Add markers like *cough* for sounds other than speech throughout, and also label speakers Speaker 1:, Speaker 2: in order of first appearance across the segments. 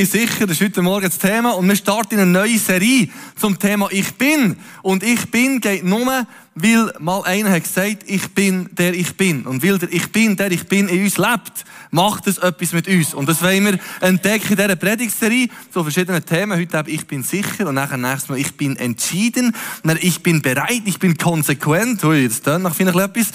Speaker 1: bin sicher, das ist heute Morgen das Thema. Und wir starten eine neue Serie zum Thema Ich bin. Und Ich bin geht nur, weil mal einer hat gesagt, ich bin der ich bin. Und weil der ich bin, der ich bin in uns lebt, macht es etwas mit uns. Und das wollen wir entdecken in dieser Predigtserie zu verschiedenen Themen. Heute habe ich bin sicher und nachher nächstes Mal ich bin entschieden. Dann ich bin bereit, ich bin konsequent. Ui, das tönt nach vielleicht etwas.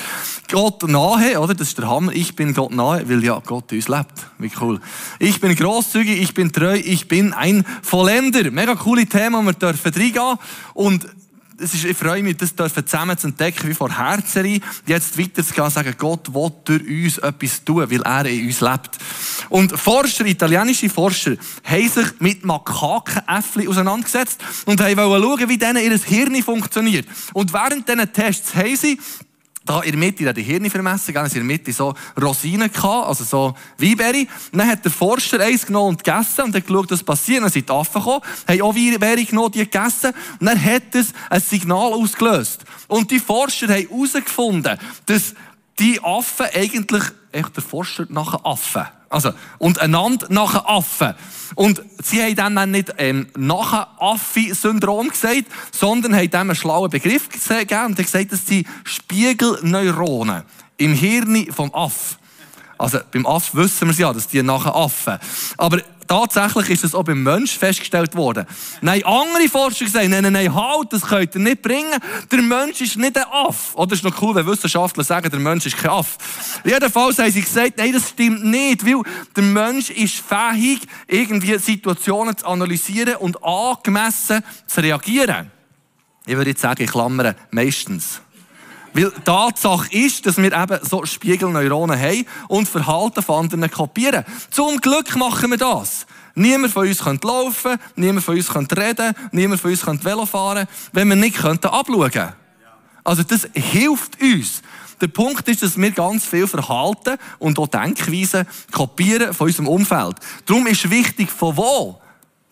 Speaker 1: Gott nahe, oder? Das ist der Hammer. Ich bin Gott nahe, weil ja Gott in uns lebt. Wie cool. Ich bin großzügig, ich bin treu, ich bin ein Vollender. Mega coole Themen, wir dürfen reingehen. Und es ist, ich freue mich, das dürfen zusammen zu entdecken, wie vor Herzerie, jetzt weiterzugehen, sagen, Gott will durch uns etwas tun, weil er in uns lebt. Und Forscher, italienische Forscher, haben sich mit Makakenäffli auseinandergesetzt und haben schauen, wie denen ihr Hirn funktioniert. Und während diesen Tests haben sie da in der Mitte, die Hirne vermessen, gell, in der Mitte so Rosinen gehabt, also so Weinbeere. Dann hat der Forscher eins genommen und gegessen und hat geschaut, was passiert. Dann sind die Affen gekommen, haben auch Weinbeere genommen, die gegessen. Und dann hat es ein Signal ausgelöst. Und die Forscher haben herausgefunden, dass die Affen eigentlich, echt der Forscher nach Affen. Also, und einander nach Affen. Und sie haben dann nicht ähm, nach Affi-Syndrom gesagt, sondern haben dem einen schlauen Begriff gegeben und gesagt, das sind Spiegelneuronen im Hirn vom Aff. Also beim Aff wissen wir es ja, dass die nachher Affen. Aber tatsächlich ist das auch beim Mensch festgestellt worden. Nein, andere Forscher sagen, nein, nein, nein, halt, das könnt ihr nicht bringen. Der Mensch ist nicht ein Aff. Oder ist noch cool, wenn Wissenschaftler sagen, der Mensch ist kein Aff. Jedenfalls haben sie gesagt, nein, das stimmt nicht, weil der Mensch ist fähig, irgendwie Situationen zu analysieren und angemessen zu reagieren. Ich würde jetzt sagen, ich klammere meistens. Weil Tatsache ist, dass wir eben so Spiegelneuronen haben und Verhalten von anderen kopieren. Zum Glück machen wir das. Niemand von uns könnte laufen, niemand von uns könnte reden, niemand von uns könnte Velo fahren, wenn wir nicht könnten abschauen. Also das hilft uns. Der Punkt ist, dass wir ganz viel Verhalten und auch Denkweisen kopieren von unserem Umfeld. Darum ist wichtig, von wo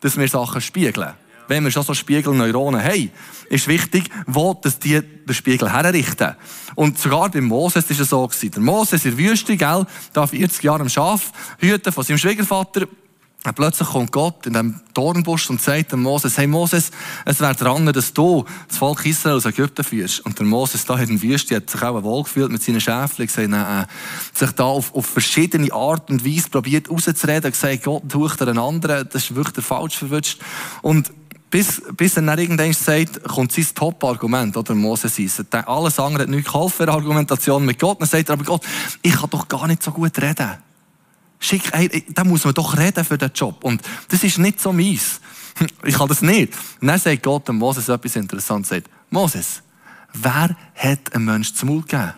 Speaker 1: dass wir Sachen spiegeln wenn wir schon so Spiegelneuronen haben, ist wichtig, wo dass die den Spiegel herrichten. Und sogar bei Moses war es so. Gewesen. Der Moses in der Wüste, gell, da 40 Jahre am Schaf hüten von seinem Schwiegervater, und plötzlich kommt Gott in dem Dornbusch und sagt dem Moses, hey Moses, es wäre dran, dass du das Volk Israel aus Ägypten führst. Und der Moses da in der Wüste hat sich auch wohl gefühlt mit seinen Schäfchen, gesagt, nein, äh, sich da auf, auf verschiedene Art und Weise probiert rauszureden, gesagt, Gott sucht einen anderen, das ist wirklich der falsch verwünscht. Und bis, bis er dann irgendwann sagt, kommt sein Top-Argument, oder Moses ist. Alles andere hat nichts geholfen, Argumentation mit Gott. Dann sagt er, aber Gott, ich kann doch gar nicht so gut reden. Schick, hey, da muss man doch reden für den Job. Und das ist nicht so meins. *laughs* Ich kann das nicht. Und dann sagt Gott dem Moses etwas Interessantes. Sagt, Moses, wer hat einem Menschen zum Mund gegeben?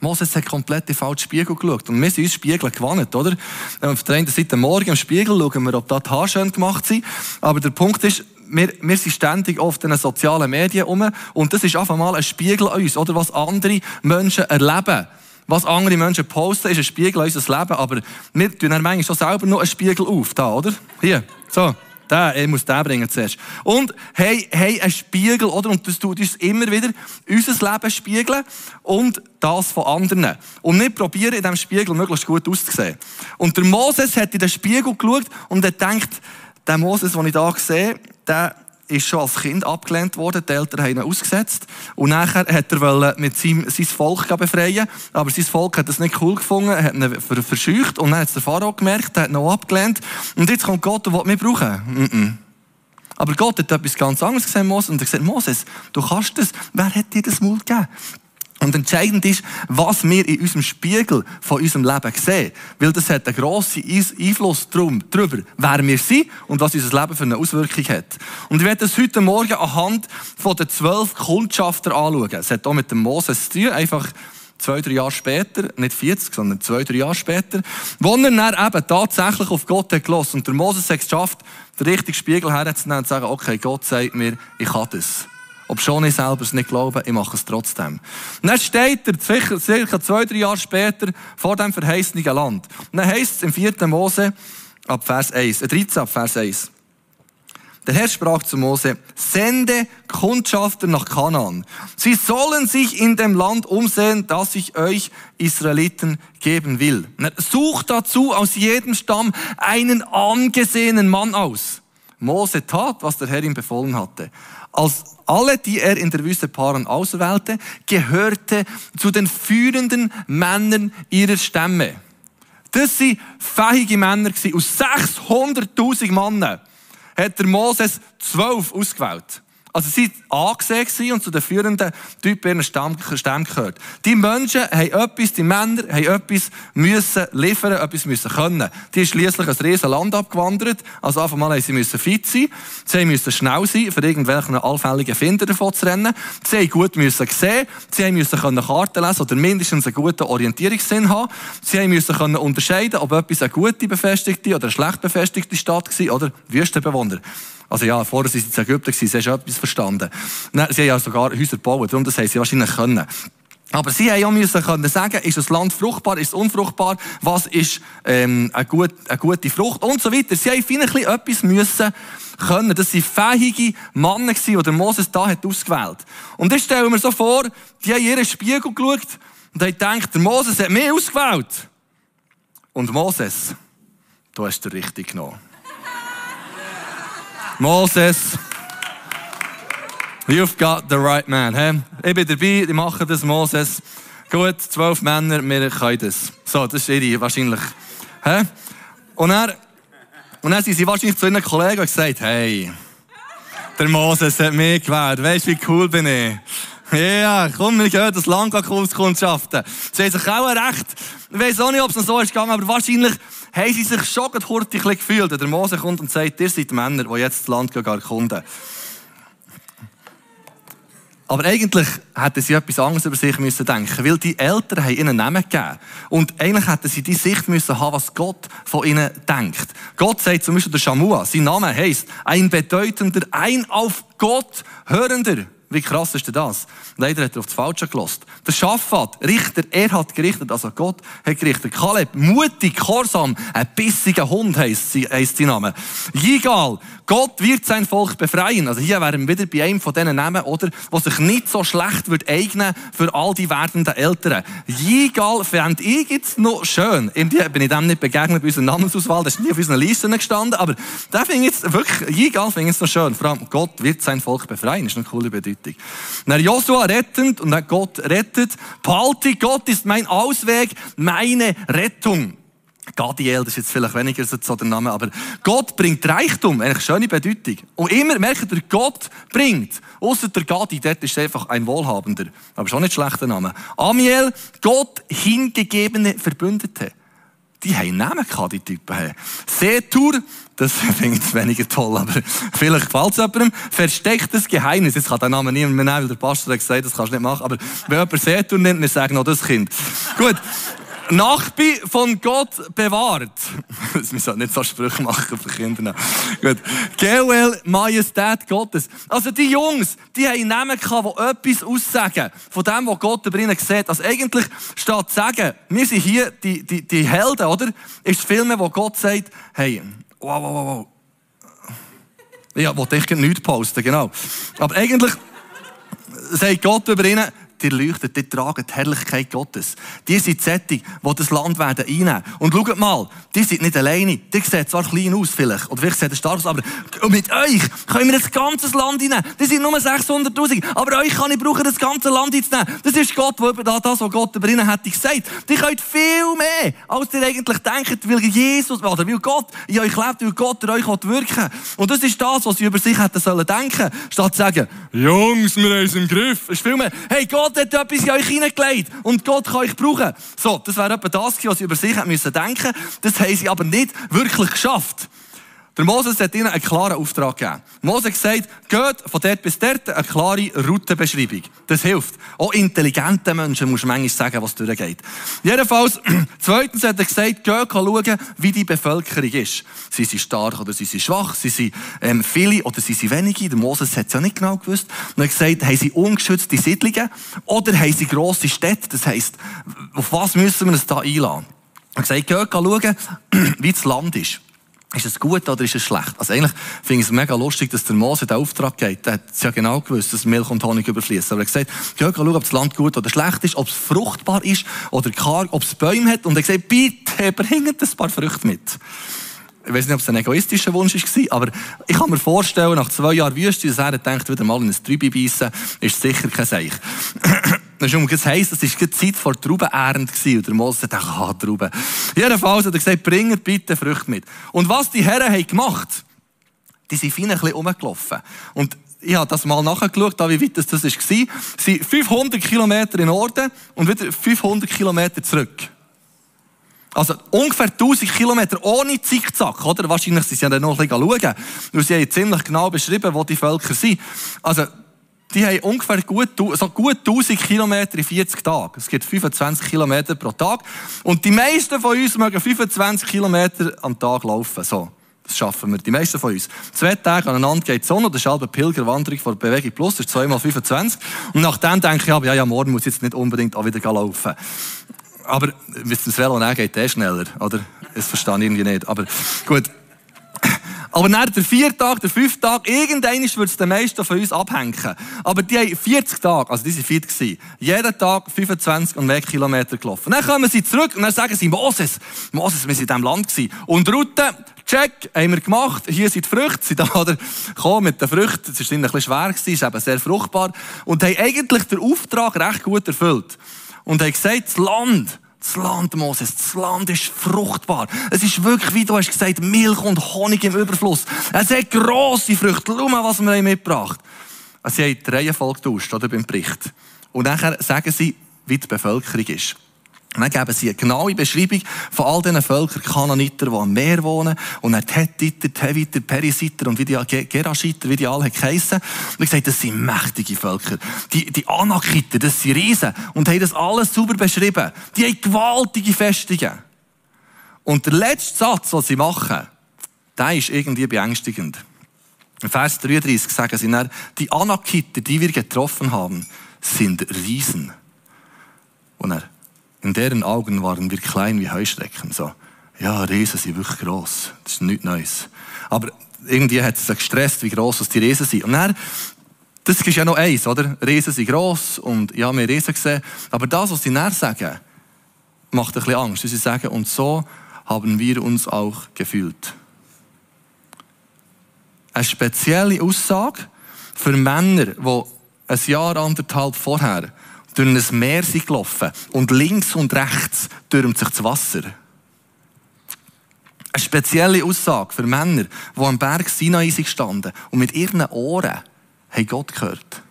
Speaker 1: Moses hat komplett in den falschen Spiegel geschaut. Und wir sind uns Spiegel gewandt, oder? Auf der einen Seite morgen im Spiegel schauen wir, ob da die Haare schön gemacht sind. Aber der Punkt ist, wir, wir sind ständig oft in den sozialen Medien um. Und das ist einfach mal ein Spiegel an uns, oder? Was andere Menschen erleben. Was andere Menschen posten, ist ein Spiegel an unser Leben. Aber wir tun dann manchmal schon selber noch einen Spiegel auf, da, oder? Hier. So. Der, ich muss den bringen zuerst. Und hey, hey, ein Spiegel, oder? Und das tut uns immer wieder unser Leben spiegeln und das von anderen. Und wir probieren in diesem Spiegel möglichst gut auszusehen. Und der Moses hat in den Spiegel geschaut und er denkt, der Moses, den ich hier sehe, der ist schon als Kind abgelehnt worden, die Eltern haben ihn ausgesetzt. Und nachher hat er mit seinem, sein Volk befreien aber sein Volk hat das nicht cool gefunden, hat ihn verscheucht und dann hat es der Pharao gemerkt, hat ihn auch abgelehnt. Und jetzt kommt Gott und will mich brauchen. Mm -mm. Aber Gott hat etwas ganz anderes gesehen, Moses, und er gesagt, Moses, du kannst das. Wer hat dir das Mut gegeben? Und entscheidend ist, was wir in unserem Spiegel von unserem Leben sehen. Weil das hat einen grossen Einfluss darüber, wer wir sind und was unser Leben für eine Auswirkung hat. Und ich werde das heute Morgen anhand von den zwölf Kundschafter anschauen. Es hat auch mit dem Moses zu tun, einfach zwei, drei Jahre später, nicht 40, sondern zwei, drei Jahre später, wo er dann eben tatsächlich auf Gott hat gelassen. Und der Moses hat es geschafft, den richtigen Spiegel herzunehmen und zu sagen, okay, Gott sagt mir, ich kann das. Ob schon ich selber es nicht glaube, ich mache es trotzdem. Und dann steht er circa zwei, drei Jahre später vor dem verheißenen Land. Und dann heißt es im 4. Mose ab Vers 1, äh 13 ab Vers 1. Der Herr sprach zu Mose, sende Kundschafter nach Kanaan. Sie sollen sich in dem Land umsehen, das ich euch Israeliten geben will. Sucht dazu aus jedem Stamm einen angesehenen Mann aus. Mose tat, was der Herr ihm befohlen hatte. Als alle, die er in der Wüste Paran auswählte, gehörte zu den führenden Männern ihrer Stämme. Das waren fähige Männer aus 600.000 Männern hat der Moses zwölf ausgewählt. Also sie waren angesehen und zu den führenden Typen ihren Stamm, Stamm gehört. Die Menschen haben etwas, die Männer haben etwas müssen liefern, etwas müssen können. Die sind schliesslich ein riesen Land abgewandert. Also einfach mal sie müssen fit sein. Sie müssen schnell sein, für irgendwelchen allfälligen Finder davon zu rennen. Sie haben gut müssen sehen. Sie müssen können Karten lesen oder mindestens einen guten Orientierungssinn haben. Sie müssen können unterscheiden, ob etwas eine gute befestigte oder eine schlecht befestigte Stadt war oder Wüstenbewohner. Also ja, vorher waren sie in Ägypten, sie haben schon etwas verstanden. Sie haben ja sogar Häuser gebaut, darum das haben sie wahrscheinlich können. Aber sie haben auch müssen können sagen, ist das Land fruchtbar, ist es unfruchtbar, was ist ähm, eine, gut, eine gute Frucht und so weiter. Sie haben vielleicht etwas müssen können. Das waren fähige Männer, die der Moses da hat ausgewählt. Und ich stelle mir so vor, die haben ihren Spiegel geschaut und haben gedacht, der Moses hat mich ausgewählt. Und Moses, du hast den richtig genommen. Moses. You've got the right man. He? Ich bin dabei, die machen das, Moses. Gut, zwölf Männer, wir können das. So, das ist ihre wahrscheinlich. He? Und er, und dann sind sie wahrscheinlich zu ihren Kollegen und gesagt, hey, der Moses hat mich gewählt. Weißt du, wie cool bin ich? Ja, komm, wir gehen das Land Kurskundschaften. Sie haben sich auch recht, ich weiß auch nicht, ob es noch so ist gegangen, aber wahrscheinlich haben sie sich schon hurtig gefühlt. Der Mose kommt und sagt, ihr seid Männer, die jetzt das Land erkunden. Aber eigentlich hätten sie etwas anderes über sich müssen denken, weil die Eltern haben ihnen Namen gegeben. Und eigentlich hätten sie die Sicht müssen haben, was Gott von ihnen denkt. Gott sagt zum Beispiel der Shamua, sein Name heißt ein bedeutender, ein auf Gott hörender. Wie krass ist denn das? Leider hat er auf das Falsche gelost. Der Schafat, Richter, er hat gerichtet, also Gott hat gerichtet. Kaleb, mutig, gehorsam, ein bissiger Hund heisst, heisst sein Name. Jigal, Gott wird sein Volk befreien. Also hier wären wir wieder bei einem von diesen Namen, oder? Was sich nicht so schlecht wird eignen für all die werdenden Eltern. Jigal fände ich jetzt noch schön. Irgendwie bin ich dem nicht begegnet bei unserer Namensauswahl. Das ist nie auf unseren Listen gestanden. Aber da finde ich jetzt wirklich, Jigal finde ich jetzt noch schön. Vor allem, Gott wird sein Volk befreien. Ist eine coole Bedeutung. Dann Joshua rettend und dann Gott rettet. Behalte, Gott ist mein Ausweg, meine Rettung. Gadiel, das ist jetzt vielleicht weniger so der Name, aber Gott bringt Reichtum, eine schöne Bedeutung. Und immer merkt ihr, Gott bringt. Außer der Gadi, dort ist einfach ein Wohlhabender. Aber schon nicht schlechter Name. Amiel, Gott hingegebene Verbündete. Die haben Namen gehabt, die Typen. Setur, das *laughs* finde ich weniger toll, aber vielleicht gefällt es jemandem. Verstecktes Geheimnis. Jetzt kann der Name niemand mehr nehmen, weil der Pastor hat gesagt, das kannst du nicht machen. Aber wenn jemand Setur nennt, wir sagen noch das Kind. Gut. Nachbi von Gott bewahrt. *laughs* Das müssen nicht so Sprüche machen für Kinder. Gut. GOL, Majestät Gottes. Also die Jungs, die haben Namen gehabt, die etwas aussagen von dem, was Gott über ihnen sieht. Also eigentlich statt zu sagen, wir sind hier die, die, die Helden, oder? Ist Filme, wo Gott sagt, hey, wow, wow, wow, wow. Ja, wollte ich nichts posten, genau. Aber eigentlich sagt Gott über ihnen, die leuchten, die tragen die Herrlichkeit Gottes. Die sind die, die das Land werden einnehmen. Und schaut mal, die sind nicht alleine. Die sehen zwar klein aus vielleicht, oder vielleicht sehen sie stark aus, aber mit euch können wir das ganze Land einnehmen. Die sind nur 600'000, aber euch kann ich brauchen, das ganze Land einzunehmen. Das ist Gott, der über das, was Gott über ihnen hätte gesagt. Die könnt viel mehr, als ihr eigentlich denkt, weil Jesus, oder weil Gott in euch lebt, weil Gott in euch wirken. Und das ist das, was sie über sich hätten sollen denken, statt zu sagen, Jungs, wir haben es im Griff. Es ist viel mehr, hey Gott, Gott hat etwas in euch hineingelegt und Gott kann euch brauchen. So, das wäre etwa das, was sie über sich denken müssen Das haben sie aber nicht wirklich geschafft. Der Moses hat ihnen einen klaren Auftrag gegeben. Moses hat gesagt, geht von dort bis dort eine klare Routenbeschreibung. Das hilft. Auch intelligenten Menschen muss manchmal sagen, was durchgeht. Jedenfalls, *clears throat* zweitens hat er gesagt, geht schauen, wie die Bevölkerung ist. Sie sind stark oder sie sind schwach, sie sind ähm, viele oder sie sind wenige. Der Moses hat es ja nicht genau gewusst. Und er hat gesagt, haben sie ungeschützte Siedlungen oder haben sie grosse Städte? Das heisst, auf was müssen wir uns da einladen? Er hat gesagt, geht schauen, *clears throat* wie das Land ist. Ist es gut oder ist es schlecht? Also eigentlich finde ich es mega lustig, dass der Mose den Auftrag geht. Der hat es ja genau gewusst, dass Milch und Honig überfließen. Aber er hat gesagt, geh schauen, ob das Land gut oder schlecht ist, ob es fruchtbar ist oder karg, ob es Bäume hat. Und er hat gesagt, bitte bringt ein paar Früchte mit. Ich weiß nicht, ob es ein egoistischer Wunsch war, aber ich kann mir vorstellen, nach zwei Jahren Wüste, dass er denkt, wieder mal in ein Trübe beißen, ist sicher kein Seich. Das heisst, es war die Zeit vor Traubenernte und der Mose dachte, ah, Trauben. Jedenfalls hat er gesagt, bringt bitte Früchte mit. Und was die Herren haben gemacht, die sind fein ein bisschen rumgelaufen. Und ich habe das mal nachgeschaut, wie weit das, das war. Sie sind 500 Kilometer in Norden und wieder 500 Kilometer zurück. Also ungefähr 1000 Kilometer ohne Zickzack, oder? Wahrscheinlich sind sie ja dann noch ein bisschen schauen, weil sie haben ziemlich genau beschrieben, wo die Völker sind. Also die haben ungefähr gut, so gut 1000 Kilometer in 40 Tagen. Es gibt 25 Kilometer pro Tag. Und die meisten von uns mögen 25 Kilometer am Tag laufen. So. Das schaffen wir, die meisten von uns. Zwei Tage aneinander geht die Sonne, das ist eine Pilgerwanderung von Bewegung Plus, das ist zweimal 25. Und nachdem denke ich, ja, ja, morgen muss ich jetzt nicht unbedingt auch wieder laufen. Aber, mit dem Velo geht eh schneller, oder? Das verstehe ich irgendwie nicht. Aber, gut. Aber nach der vier Tag, der fünf Tag, irgendwann wird es den meisten von uns abhängen. Aber die haben 40 Tage, also die sind fit gewesen. Jeden Tag 25 und mehr Kilometer gelaufen. Dann kommen sie zurück und dann sagen sie, Moses, Moses, wir sind in diesem Land gewesen. Und Route, check, haben wir gemacht. Hier sind die Früchte, sie da? Komm, mit den Früchten. Es war ein bisschen schwer gewesen, ist eben sehr fruchtbar. Und haben eigentlich den Auftrag recht gut erfüllt. Und haben gesagt, das Land, das Land, Moses, das Land ist fruchtbar. Es ist wirklich, wie du hast gesagt, Milch und Honig im Überfluss. Es hat grosse Früchte. Schau mal, was wir haben mitgebracht haben. Sie haben die Reihenfolge getauscht, oder, beim Bericht. Und nachher sagen sie, wie die Bevölkerung ist. Und dann geben sie eine genaue Beschreibung von all diesen Völkern, Kananiter, die am Meer wohnen, und dann Hethiter, die Heviter, Perisiter und wie die Gerashiter, wie die alle heissen. Und ich sage, das sind mächtige Völker. Die, die Anakiter, das sind Riesen. Und haben das alles sauber beschrieben. Die haben gewaltige Festungen. Und der letzte Satz, den sie machen, der ist irgendwie beängstigend. In Vers 33 sagen sie dann, die Anakiter, die wir getroffen haben, sind Riesen. Und er, in deren Augen waren wir klein wie Heuschrecken. So, ja, Riesen sind wirklich gross. Das ist nichts Neues. Aber irgendwie hat es gestresst, wie gross die Riesen sind. Und dann, das ist ja noch eins, oder? Riesen sind gross und ja, wir Riesen gesehen. Aber das, was sie dann sagen, macht ein bisschen Angst. Sie sagen, und so haben wir uns auch gefühlt. Eine spezielle Aussage für Männer, die ein Jahr, anderthalb vorher durch ein Meer sind gelaufen und links und rechts türmt sich das Wasser. Eine spezielle Aussage für Männer, die am Berg Sinai sind gestanden und mit ihren Ohren haben Gott gehört.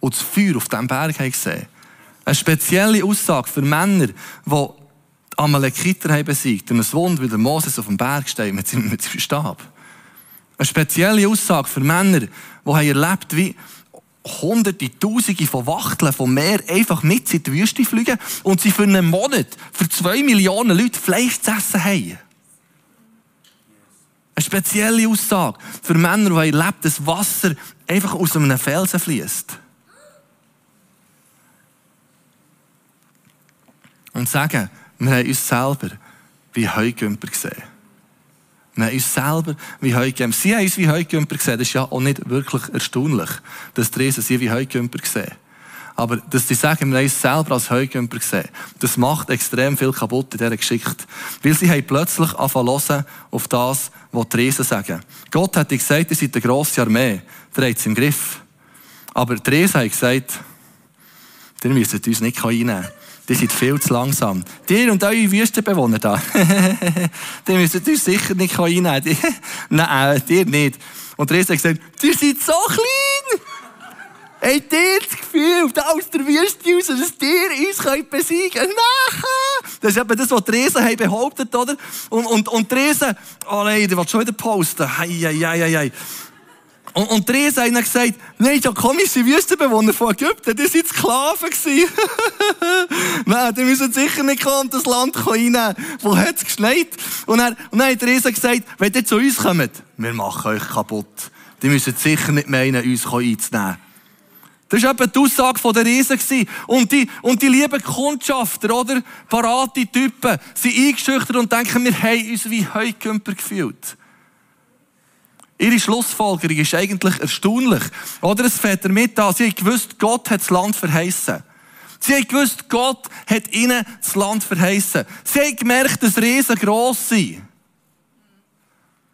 Speaker 1: Und das Feuer auf diesem Berg haben gesehen. Eine spezielle Aussage für Männer, die die Amalekiter haben besiegt und es Wunder, wie der Moses auf dem Berg steht mit seinem Stab. Eine spezielle Aussage für Männer, die haben erlebt, wie Hunderte, Tausende von Wachteln vom Meer einfach mit in die Wüste fliegen und sie für einen Monat, für zwei Millionen Leute Fleisch zu essen haben. Eine spezielle Aussage für Männer, die erlebt, dass Wasser einfach aus einem Felsen fließt. Und sagen, wir haben uns selber wie Heugümper gesehen. Wir haben uns selber wie Heugümper. Sie haben uns wie Heugümper gesehen. Das ist ja auch nicht wirklich erstaunlich, dass die Riesen sie wie Heugümper sehen. Aber dass sie sagen, wir haben uns selber als Heugümper gesehen, das macht extrem viel kaputt in dieser Geschichte. Weil sie haben plötzlich angefangen auf das, was die Riesen sagen. Gott hat gesagt, ihr seid eine grosse Armee. Der hat es im Griff. Aber die Riesen haben gesagt, ihr müsst uns nicht reinnehmen. Die sind viel zu langsam. Dir und eure Wüstenbewohner da, *laughs* die müssen uns sicher nicht reinnehmen. *laughs* Nein, dir nicht. Und der hat gesagt, ihr seid so klein. Habt ihr das Gefühl, da aus der Wüste raus, dass ihr uns besiegen könnt? Nein! Das ist eben das, was die Riesen haben behauptet, oder? Und, und, und die Riesen, oh nein, die will schon wieder posten. Hei, hei, hei, hei. Und, und die Riesen haben gesagt, nein, ja komische Wüstenbewohner von Ägypten, die sind Sklaven gewesen. *laughs* nein, die müssen sicher nicht kommen das Land reinnehmen. Wo hat es geschneit? Und dann, und dann hat die Riesen gesagt, wenn ihr zu uns kommt, wir machen euch kaputt. Die müssen sicher nicht meinen, uns einzunehmen. Das war eben die Aussage der Riesen. Und die, und die lieben Kundschafter, oder? Parate Typen, sind eingeschüchtert und denken, wir haben uns wie Heukümper gefühlt. Ihre Schlussfolgerung ist eigentlich erstaunlich. Oder es fährt damit an, sie haben gewusst, Gott hat das Land verheißen. Sie haben gewusst, Gott hat ihnen das Land verheißen. Sie haben gemerkt, dass Riesen gross sind.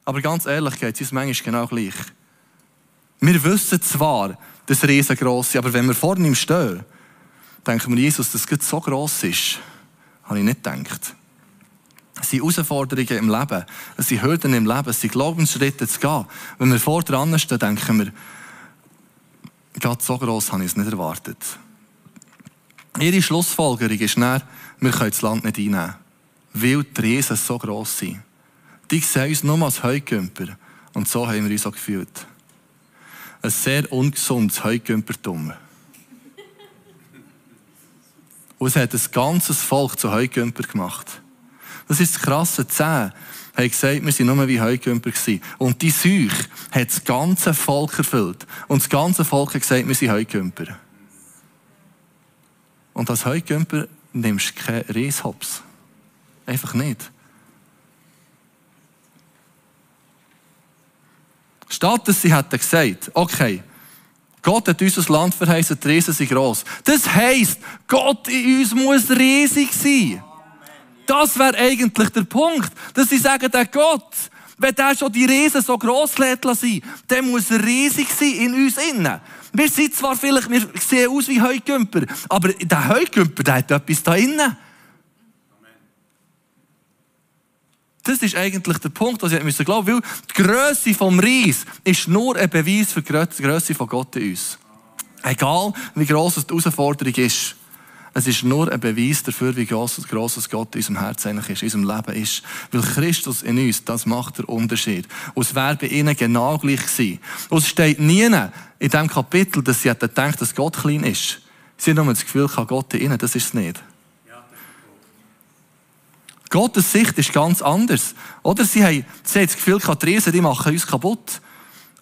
Speaker 1: Aber ganz ehrlich geht es manchmal genau gleich. Wir wissen zwar, dass Riesen gross sind, aber wenn wir vor ihm stehen, denken wir, Jesus, dass es so gross ist, habe ich nicht gedacht. Es sind Herausforderungen im Leben, es sind Hürden im Leben, es sind Glaubensschritte zu gehen. Wenn wir vor dran stehen, denken wir, Gott, so gross habe ich es nicht erwartet. Ihre Schlussfolgerung ist dann, wir können das Land nicht einnehmen, weil die Riesen so gross sind. Die sehen uns nur als Heugümper und so haben wir uns auch gefühlt. Ein sehr ungesundes Heugümpertum. Und es hat ein ganzes Volk zu Heugümper gemacht. Das ist das Krasse. Zehn haben gesagt, wir sind nur wie Heugümper gewesen. Und die Seuche hat das ganze Volk erfüllt. Und das ganze Volk hat gesagt, wir sind Heugümper. Und als Heugümper nimmst du keinen Reishops. Einfach nicht. Statt dass sie hätten gesagt, okay, Gott hat uns das Land verheißen, die Riesen sind gross. Das heisst, Gott in uns muss riesig sein. Das wäre eigentlich der Punkt, dass sie sagen, der Gott, wenn der schon die Riesen so gross lässt sein, der muss riesig sein in uns innen. Wir sind zwar vielleicht, wir sehen aus wie Heugümper, aber der Heugümper, der hat etwas da innen. Das ist eigentlich der Punkt, was ich müssen glauben, weil die Größe vom Reis ist nur ein Beweis für die Größe von Gott in uns. Egal, wie gross die Herausforderung ist. Es ist nur ein Beweis dafür, wie gross Gott in unserem Herzen eigentlich ist, in unserem Leben ist. Weil Christus in uns, das macht den Unterschied. Und es wäre bei ihnen genau gleich gewesen. Und es steht nie in diesem Kapitel, dass sie gedacht, dass Gott klein ist. Sie haben nur das Gefühl, Gott in ihnen, das ist es nicht. Gottes Sicht ist ganz anders. Oder sie haben, sie haben das Gefühl, die Riesen, die machen uns kaputt.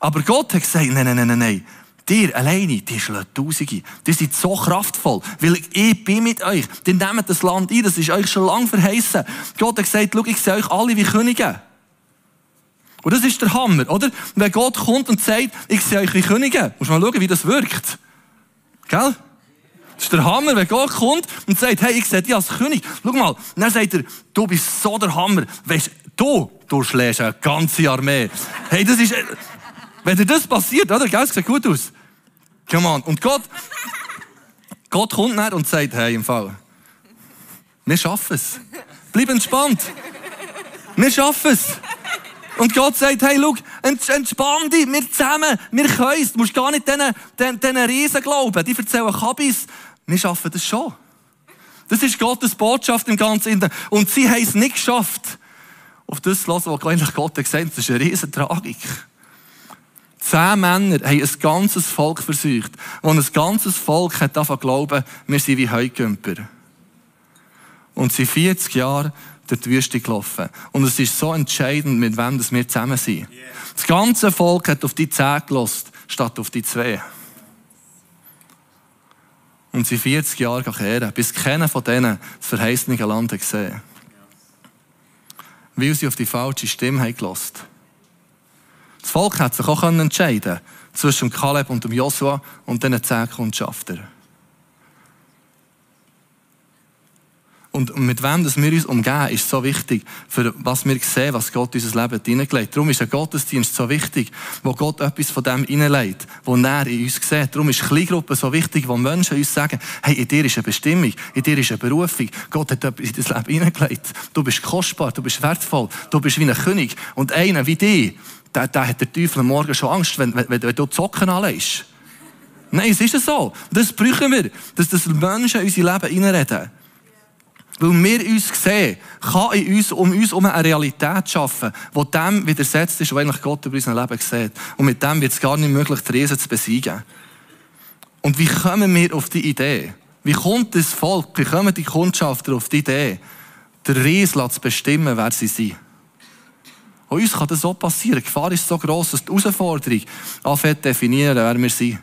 Speaker 1: Aber Gott hat gesagt, nein, nein, nein, nein, Dir alleine, die schlagen Tausende. Die sind so kraftvoll, weil ich bin mit euch. Die nehmt das Land ein, das ist euch schon lange verheißen. Gott hat gesagt, schau, ich sehe euch alle wie Könige. Und das ist der Hammer, oder? Wenn Gott kommt und sagt, ich sehe euch wie Könige, muss man schauen, wie das wirkt. Gell? Das ist der Hammer, wenn Gott kommt und sagt, hey, ich sehe dich als König. Schau mal, dann sagt er, du bist so der Hammer. Weißt du, du schlägst eine ganze Armee. Hey, das ist, wenn dir das passiert, oder? Gell, es sieht gut aus. Come on. Und Gott, Gott kommt nach und sagt, hey, im Fall, wir schaffen es. Bleib entspannt. Wir schaffen es. Und Gott sagt, hey, schau, entspann dich, wir zusammen, wir können es. Du musst gar nicht diesen, diesen, Riesen glauben. Die erzählen Kabis. Wir schaffen das schon. Das ist Gottes Botschaft im Ganzen. Und sie haben es nicht geschafft, auf das zu hören, was eigentlich Gott gesagt hat. Das ist eine riesen Tragik. Zehn Männer haben ein ganzes Volk versucht. Und ein ganzes Volk hat davon glauben, wir sind wie Heugümper. Und sie sind 40 Jahre durch die Wüste gelaufen. Und es ist so entscheidend, mit wem wir zusammen sind. Das ganze Volk hat auf die zehn gelost, statt auf die zwei. Und sie 40 Jahre kehren, bis keiner von denen das verheißene Land gesehen Weil sie auf die falsche Stimme haben gelost. Das Volk hat sich auch entscheiden zwischen Kaleb und dem Joshua und diesen zehn Kundschaftern. Und mit wem dass wir uns umgeben, ist so wichtig, für was wir sehen, was Gott in unser Leben hineinlegt. Darum ist ein Gottesdienst so wichtig, wo Gott etwas von dem hineinlegt, wo er in uns sieht. Darum ist Kleingruppe so wichtig, wo Menschen uns sagen, hey, in dir ist eine Bestimmung, in dir ist eine Berufung. Gott hat etwas in das Leben hineingelegt. Du bist kostbar, du bist wertvoll, du bist wie ein König. Und einer wie dich, da, da hat der Teufel Morgen schon Angst, wenn, wenn, wenn du die Socken anlegst. Nein, es ist so. Das brauchen wir, dass das Menschen in unser Leben hineinreden. Weil wir uns sehen, kann in uns, um uns um eine Realität schaffen, die dem widersetzt ist, was eigentlich Gott über unser Leben sieht. Und mit dem wird es gar nicht möglich, die Riesen zu besiegen. Und wie kommen wir auf die Idee? Wie kommt das Volk, wie kommen die Kundschafter auf die Idee, der Riesen zu bestimmen, wer sie sind? Und uns kann das so passieren. Die Gefahr ist so groß, dass die Herausforderung anfängt definieren, wer wir sind.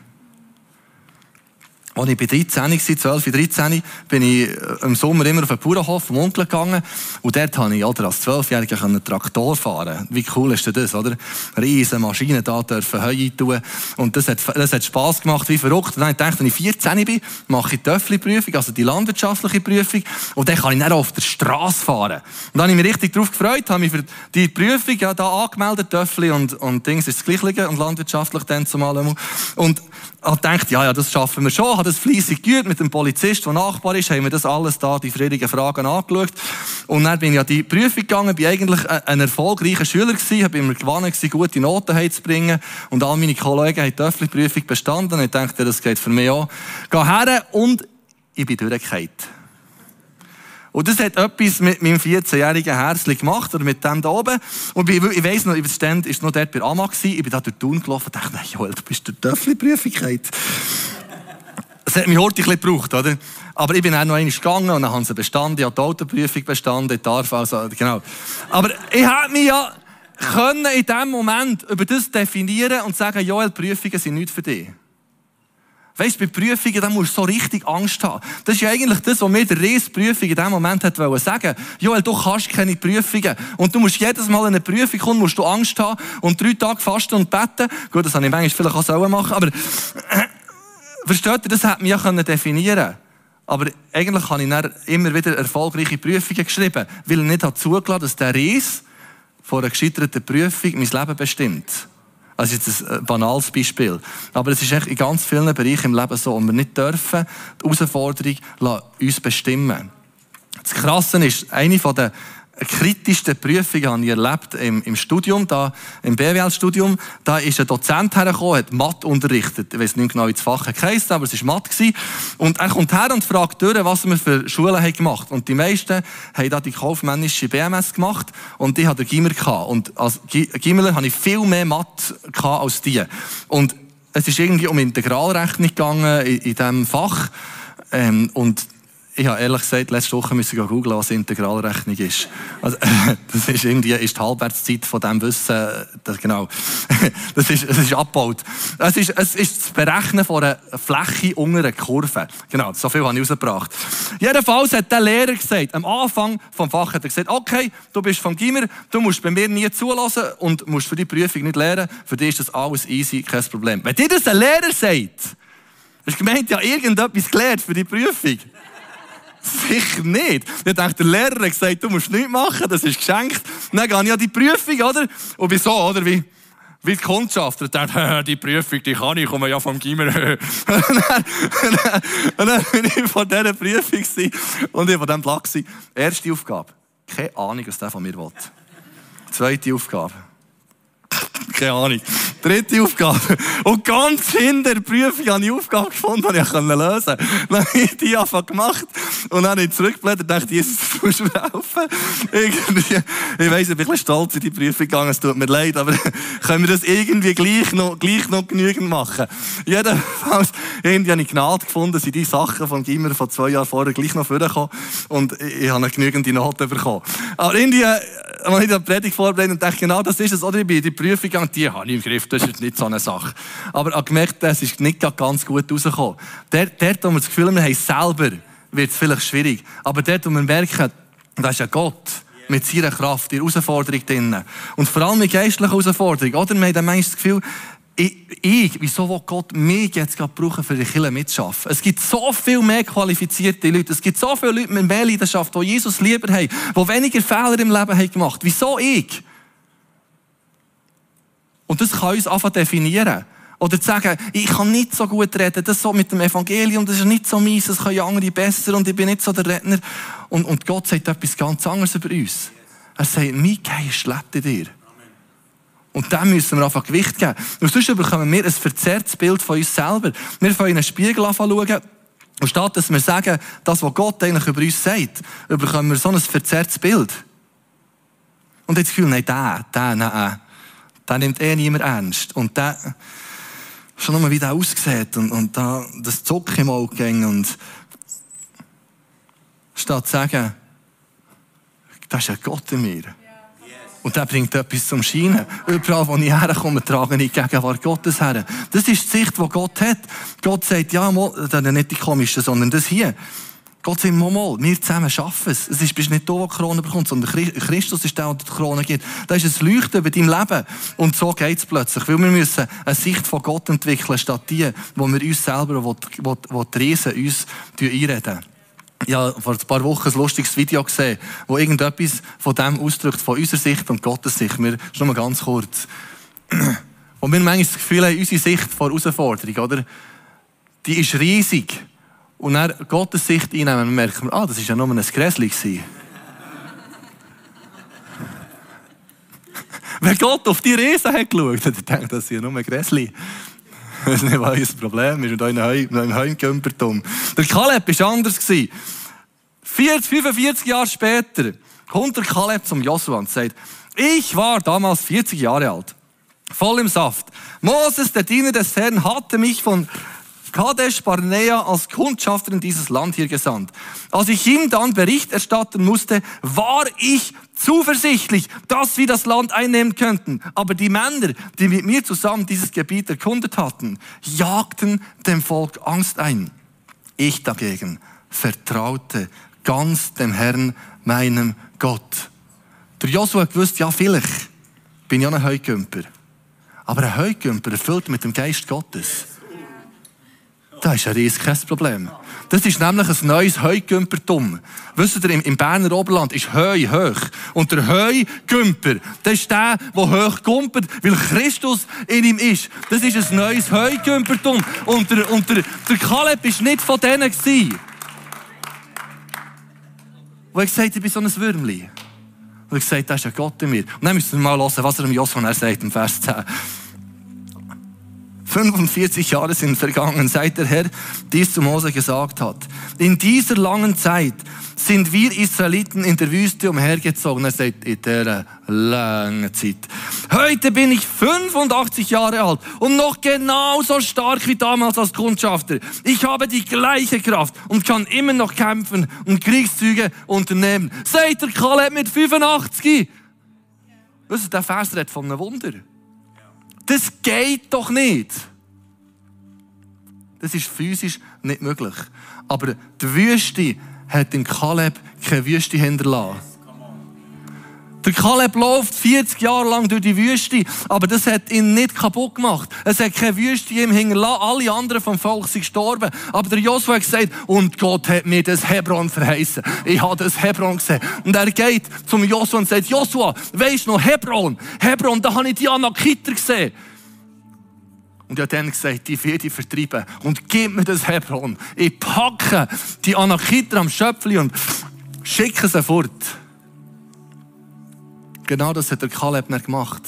Speaker 1: Als ich bei 13 war, 12, 13, bin ich äh, im Sommer immer auf den Bauernhof vom Onkel gegangen. Und dort konnte ich, oder, als Zwölfjähriger einen Traktor fahren. Wie cool ist denn das, oder? Riesen Maschinen da dürfen Heu tun. Und das hat, das hat Spass gemacht, wie verrückt. Und dann habe ich wenn ich 14 bin, mache ich die Töffli-Prüfung, also die landwirtschaftliche Prüfung. Und dann kann ich dann auf der Straße fahren. Und dann habe ich mich richtig darauf gefreut, habe mich für die Prüfung ja, da angemeldet, Töffli und, und Dings ist das Gleiche und landwirtschaftlich dann zumal. Und habe gedacht, ja, ja, das schaffen wir schon, das fleissig geübt mit dem Polizist, der Nachbar ist, haben wir das alles da, die friedigen Fragen angeschaut. Und dann bin ich an die Prüfung gegangen, bin eigentlich ein erfolgreicher Schüler gewesen, habe immer gewonnen gewesen, gute Noten heimzubringen. Und all meine Kollegen haben die öffentliche Prüfung bestanden. Ich dachte, das geht für mich auch. Geh her und ich bin durchgefallen. Und das hat etwas mit meinem 14-jährigen Herzli gemacht, oder mit dem da oben. Und ich, ich weiss noch, ich stand, ist noch dort bei Amma gewesen. Ich bin da durch Thun gelaufen und dachte, nein, Joel, du bist der Töffli-Prüfung. Es hat mich heute ein bisschen gebraucht, oder? Aber ich bin auch noch einmal gegangen und dann haben sie bestanden, ich habe die Autoprüfung bestanden, ich darf also, genau. Aber ich hätte mich ja können in dem Moment über das definieren und sagen, Joel, Prüfungen sind nicht für dich. Weißt du, bei Prüfungen, da musst du so richtig Angst haben. Das ist ja eigentlich das, was mir der Reisprüfung in dem Moment hat sagen Joel, du kannst keine Prüfungen. Und du musst jedes Mal in eine Prüfung kommen, musst du Angst haben und drei Tage fasten und beten. Gut, das habe ich manchmal vielleicht auch selber machen, aber, versteht ihr, das hätte mich ja können definieren aber eigentlich habe ich dann immer wieder erfolgreiche Prüfungen geschrieben, weil ich nicht zugelassen dass der Reis vor einer gescheiterten Prüfung mein Leben bestimmt. Also jetzt ein banales Beispiel. Aber es ist echt in ganz vielen Bereichen im Leben so. Und wir nicht dürfen die Herausforderung uns bestimmen. Das Krasse ist, eine von den kritischsten Prüfungen habe ich erlebt im, im Studium, da, im BWL-Studium. Da ist ein Dozent hergekommen, hat Mathe unterrichtet. Ich weiß nicht genau, wie das Fach heisst, aber es war Mathe. Und er kommt her und fragt durch, was wir für Schulen haben gemacht. Und die meisten haben da die kaufmännische BMS gemacht und ich hatte Gimmer gehabt. Und als Gimmerler hatte ich viel mehr Mathe als die. Und es ist irgendwie um Integralrechnung gegangen in, in diesem Fach. Ähm, und ich habe ehrlich gesagt letzte Woche müssen googeln, was Integralrechnung ist. Also, *laughs* das ist irgendwie ist die Halbwertszeit von dem Wissen, das, genau. *laughs* das ist, es ist abgebaut. Es ist, es ist das Berechnen von einer Fläche unter einer Kurve. Genau, so viel habe ich rausgebracht. Jedenfalls hat der Lehrer gesagt, am Anfang vom Fach hat er gesagt, okay, du bist vom Gimmer, du musst bei mir nie zulassen und musst für die Prüfung nicht lernen. Für dich ist das alles easy, kein Problem. Wenn dir das ein Lehrer sagt, hast du gemeint, ja irgendetwas gelernt für die Prüfung. Sicher nicht. Ich dachte, der Lehrer hat gesagt, du musst nichts machen, das ist geschenkt. Dann gehe ich an die Prüfung, oder? Und wieso, oder? Wie, wie die Kundschaft. Und *laughs* dachte, die Prüfung, die kann ich, komme ja vom Gimmer. *laughs* und, dann, und dann bin ich von dieser Prüfung und ich von diesem Blatt. Erste Aufgabe. Keine Ahnung, was der von mir will. Zweite Aufgabe. Keine Ahnung. Dritte Aufgabe. Und ganz hinter der Prüfung habe ich eine Aufgabe gefunden, die ich lösen konnte. Dann habe ich die einfach gemacht. Und dann habe ich zurückgeblättert und dachte, Jesus, du musst mir helfen. Irgendwie, ich weiss, ich bin ein bisschen stolz in die Prüfung gegangen, es tut mir leid, aber *laughs* können wir das irgendwie gleich noch, gleich noch genügend machen? Jedenfalls, irgendwie habe ich Gnade gefunden, sind die Sachen von Gimmer von zwei Jahren vorher gleich noch vorgekommen. Und ich habe eine genügende Note bekommen. Aber irgendwie, als ich die Predigt vorbereitet und dachte, genau das ist es, oder? Ich bin in die Prüfung gegangen, die habe ich im Griff, das ist nicht so eine Sache. Aber ich habe gemerkt, das ist nicht ganz gut rausgekommen. Dort, wo wir das Gefühl haben, haben selber, wird es vielleicht schwierig. Aber dort, wo wir merken, da ist ja Gott mit seiner Kraft, die Herausforderung drin. Und vor allem die geistliche Herausforderung, oder? Wir haben dann meistens das Gefühl, ich, ich, wieso will Gott mich jetzt gerade brauchen, für die Kirche mitzuschaffen? Es gibt so viel mehr qualifizierte Leute. Es gibt so viele Leute mit mehr Leidenschaft, die Jesus lieber haben, die weniger Fehler im Leben haben gemacht. Wieso ich? Und das kann uns einfach definieren. Oder zu sagen, ich kann nicht so gut reden, das so mit dem Evangelium, das ist nicht so meins, das können andere besser und ich bin nicht so der Redner. Und, und Gott sagt etwas ganz anderes über uns. Er sagt, mein Geist lebt in dir. Und dem müssen wir einfach Gewicht geben. Und sonst bekommen wir ein verzerrtes Bild von uns selber. Wir fangen in einen Spiegel anschauen. Und statt dass wir sagen, das, was Gott eigentlich über uns sagt, bekommen wir so ein verzerrtes Bild. Und jetzt das Gefühl, nein, der, der, nein, der nimmt eh niemand ernst. Und der, schon nochmal, wie der aussieht und, und da, das Zucken im Auge und statt zu sagen, das ist ja Gott in mir. Und der bringt etwas zum Scheinen. Überall, wo ich herkomme, trage ich die Gegenwart Gottes her. Das ist die Sicht, die Gott hat. Gott sagt, ja, das ist nicht die komische, sondern das hier. Gott sagt, mal, wir zusammen schaffen es. Es ist, bist nicht du, der die Krone bekommt, sondern Christus ist der, der die Krone gibt. Da ist ein Leuchten über deinem Leben. Und so geht es plötzlich. Weil wir müssen eine Sicht von Gott entwickeln, statt die, wo wir uns selber, wo, die Riesen uns einreden. Ich habe vor ein paar Wochen ein lustiges Video gesehen, wo irgendetwas von dem ausdrückt, von unserer Sicht und Gottes Sicht. Wir, nur mal ganz kurz. Und wir manchmal das Gefühl haben, unsere Sicht vor Herausforderung, oder? Die ist riesig. Und dann Gottes Sicht einnehmen, merkt man, ah, das war ja nur ein Gräschen. *laughs* Wenn Gott auf die Riesen hat geschaut, hat er gedacht, das sind ja nur Gräschen. Ich weiß nicht, was das Problem ist. In einem Heimkümpertum. Der Kaleb war anders. 40, 45 Jahre später kommt der Kaleb zum Joshua und sagt, ich war damals 40 Jahre alt, voll im Saft. Moses, der Diener des Herrn, hatte mich von Kadesh Barnea als Kundschafter in dieses Land hier gesandt. Als ich ihm dann Bericht erstatten musste, war ich zuversichtlich, dass wir das Land einnehmen könnten. Aber die Männer, die mit mir zusammen dieses Gebiet erkundet hatten, jagten dem Volk Angst ein. Ich dagegen vertraute ganz dem Herrn, meinem Gott. Der Joshua gewusst, ja, vielleicht bin ich auch ein Heugümper. Aber ein Heugümper erfüllt mit dem Geist Gottes das ist ein riesiges Problem. Das ist nämlich ein neues Heugümpertum. Wisst ihr, im Berner Oberland ist Heu hoch. Und der Heugümper, das ist der, der hoch gumpert, weil Christus in ihm ist. Das ist ein neues Heugümpertum. Und der, und der, der Kaleb war nicht von denen. Gewesen. Wo er gesagt ich bin so ein Würmli. Und er gesagt, das ist ein Gott in mir. Und dann müssen wir mal hören, was er im Josua sagt, im Vers 10. 45 Jahre sind vergangen, seit der Herr dies zu Mose gesagt hat. In dieser langen Zeit sind wir Israeliten in der Wüste umhergezogen. Er sagt, in dieser langen Zeit. Heute bin ich 85 Jahre alt und noch genauso stark wie damals als Kundschafter. Ich habe die gleiche Kraft und kann immer noch kämpfen und Kriegszüge unternehmen. Seid der Kaleb mit 85? Was ist der Vers redet von einem Wunder? Das geht doch nicht. Das ist physisch nicht möglich. Aber die Wüste hat in Kaleb keine Wüste hinterlassen. Der Kaleb läuft 40 Jahre lang durch die Wüste, aber das hat ihn nicht kaputt gemacht. Es hat keine Wüste ihm hinterlassen. Alle anderen vom Volk sind gestorben. Aber der Joshua hat gesagt, und Gott hat mir das Hebron verheißen. Ich habe das Hebron gesehen. Und er geht zum Joshua und sagt, Joshua, weisst du noch, Hebron, Hebron, da habe ich die Anakiter gesehen. Und ich habe dann gesagt, die werde ich vertreiben. Und gib mir das Hebron. Ich packe die Anakiter am Schöpfli und schicke sie fort. Genau das hat der Kaleb nicht gemacht.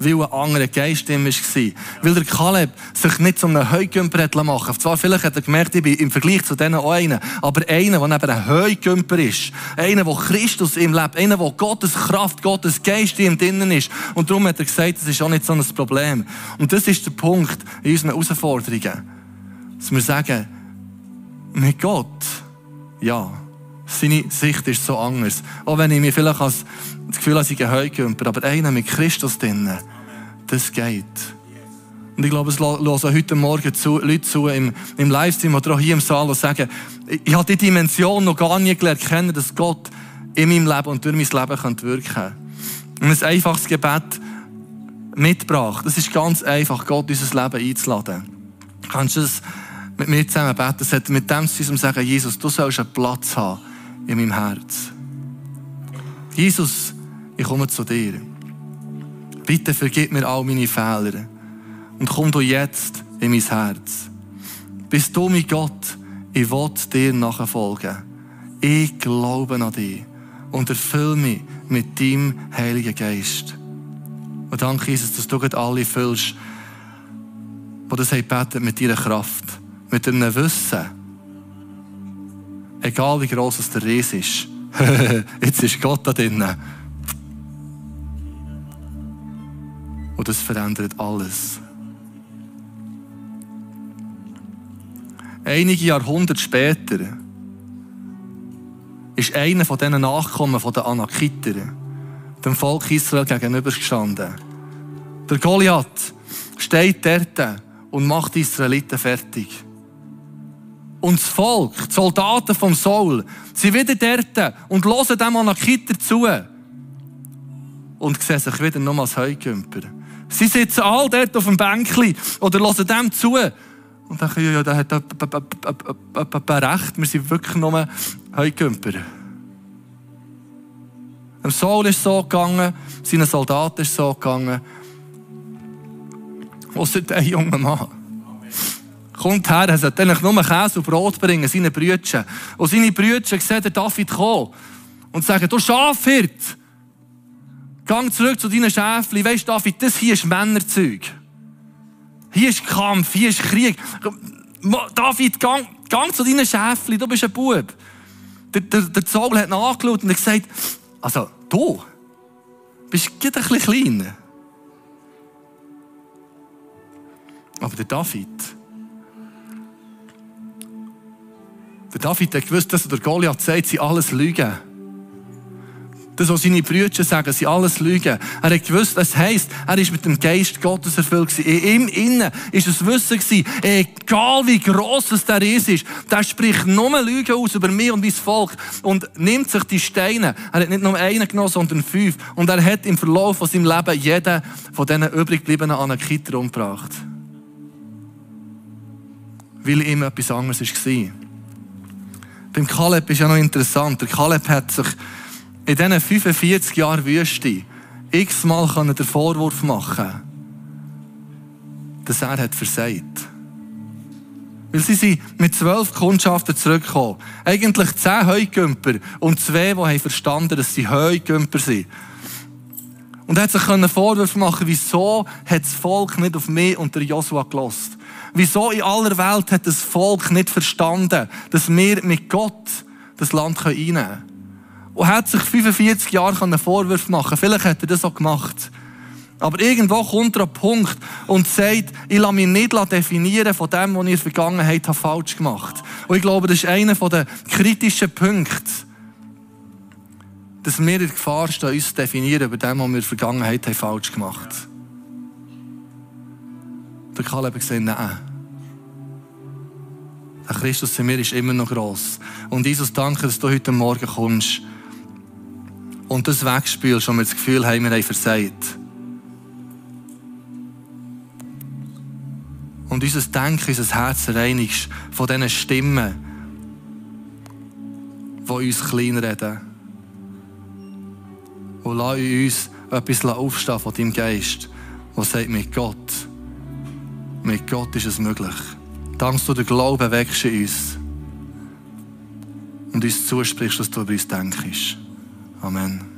Speaker 1: Weil ein anderer Geist in ihm war. Weil der Kaleb sich nicht zu einem Heugümper machen Zwar vielleicht hat er gemerkt, ich bin im Vergleich zu denen auch einer, aber einer, der neben einem Heugümper ist. Einer, der Christus im lebt. Einer, der Gottes Kraft, Gottes Geist in ihm drinnen ist. Und darum hat er gesagt, das ist auch nicht so ein Problem. Und das ist der Punkt in unseren Herausforderungen. Dass wir sagen, mit Gott, ja, seine Sicht ist so anders. Auch wenn ich mir vielleicht als das Gefühl habe, ich Heugümper, aber einer mit Christus drinnen, das geht. Und ich glaube, es hören heute Morgen zu, Leute zu im, im Livestream oder auch hier im Saal, die sagen, ich habe die Dimension noch gar nie gelernt kennen, dass Gott in meinem Leben und durch mein Leben wirken kann. Und ein einfaches Gebet mitgebracht. Das ist ganz einfach, Gott unser Leben einzuladen. Kannst du das mit mir zusammen beten? Das hat mit dem zu sagen, Jesus, du sollst einen Platz haben in meinem Herz. Jesus, ich komme zu dir. Bitte vergib mir all meine Fehler und komm du jetzt in mein Herz. Bist du mein Gott, ich will dir nachfolgen. Ich glaube an dich und erfülle mich mit deinem Heiligen Geist. Und danke, Jesus, dass du alle füllst, die das beten mit deiner Kraft, mit deinem Wissen. Egal wie groß der Ries ist. *laughs* Jetzt ist Gott da drinnen. Und das verändert alles. Einige Jahrhunderte später ist einer von diesen Nachkommen von den Anakiter, dem Volk Israel gegenübergestanden. Der Goliath steht dort und macht die Israeliten fertig. Und das Volk, die Soldaten vom Saul, sind wieder dort und hören dem Anakiter zu. Und sehen sich wieder nur als Heugümper. Sie sitzen all dort auf dem Bänkli oder hören dem zu. Und denken, ja, ja, der hat recht, wir sind wirklich nur Heugümper. Dem Saul ist so gegangen, seinen Soldaten ist so gegangen. Ausser der junge Mann. Kommt her, er sollte eigentlich nur Käse und Brot bringen, seinen Brüdern. Und seine Brüder sehen David kommen und sagen, du Schafhirt, gang zurück zu deinen Schäfchen. Weisst David, das hier ist Männerzeug. Hier ist Kampf, hier ist Krieg. David, gang, gang zu deinen Schäfchen, du bist ein Bub. Der, der, der Saul hat ihn angeschaut und gesagt, also, du bist ein bisschen klein. Aber der David, der David hat gewusst, dass der Goliath sagt, sie alles Lügen. Das, was seine Brüder sagen, sie alles Lügen. Er hat gewusst, das heisst, er ist mit dem Geist Gottes erfüllt gewesen. In ihm innen ist das Wissen gewesen, egal wie gross es der ist, der spricht nur Lügen aus über mich und mein Volk und nimmt sich die Steine. Er hat nicht nur einen genommen, sondern fünf. Und er hat im Verlauf von seinem Leben jeden von diesen übrig gebliebenen Anakiter umgebracht. Weil ihm etwas anderes war. Beim Kaleb ist ja noch interessant. Der Kaleb hat sich in diesen 45 Jahren Wüste x-mal den Vorwurf machen dass er hat versagt. Weil sie sind mit zwölf Kundschaften zurückgekommen. Eigentlich zehn Heugümper und zwei, die haben verstanden, dass sie Heugümper sind. Und er hat sich Vorwürfe machen, wieso hat das Volk nicht auf mich und der Joshua gelost? Wieso in aller Welt hat das Volk nicht verstanden, dass wir mit Gott das Land einnehmen können? Und hat sich 45 Jahre Vorwürfe machen Vielleicht hat er das auch gemacht. Aber irgendwo kommt er an Punkt und sagt, ich lasse mich nicht definieren von dem, was ich in der Vergangenheit falsch gemacht habe. Und ich glaube, das ist einer der kritischen Punkte, dass wir in Gefahr stehen, uns zu definieren über dem, was wir in der Vergangenheit falsch gemacht haben. Der Kaleb hat gesagt, nein. Der Christus in mir ist immer noch gross. Und Jesus, danke, dass du heute Morgen kommst und das wegspülst und wir das Gefühl haben, wir haben versagt. Und unser Denken, unser Herz reinigst von diesen Stimmen, die uns klein reden. Und lass uns etwas aufstehen von deinem Geist, der sagt, mit Gott, mit Gott ist es möglich. Dank du den Glauben wächst in uns und uns zusprichst, dass du über uns denkst. Amen.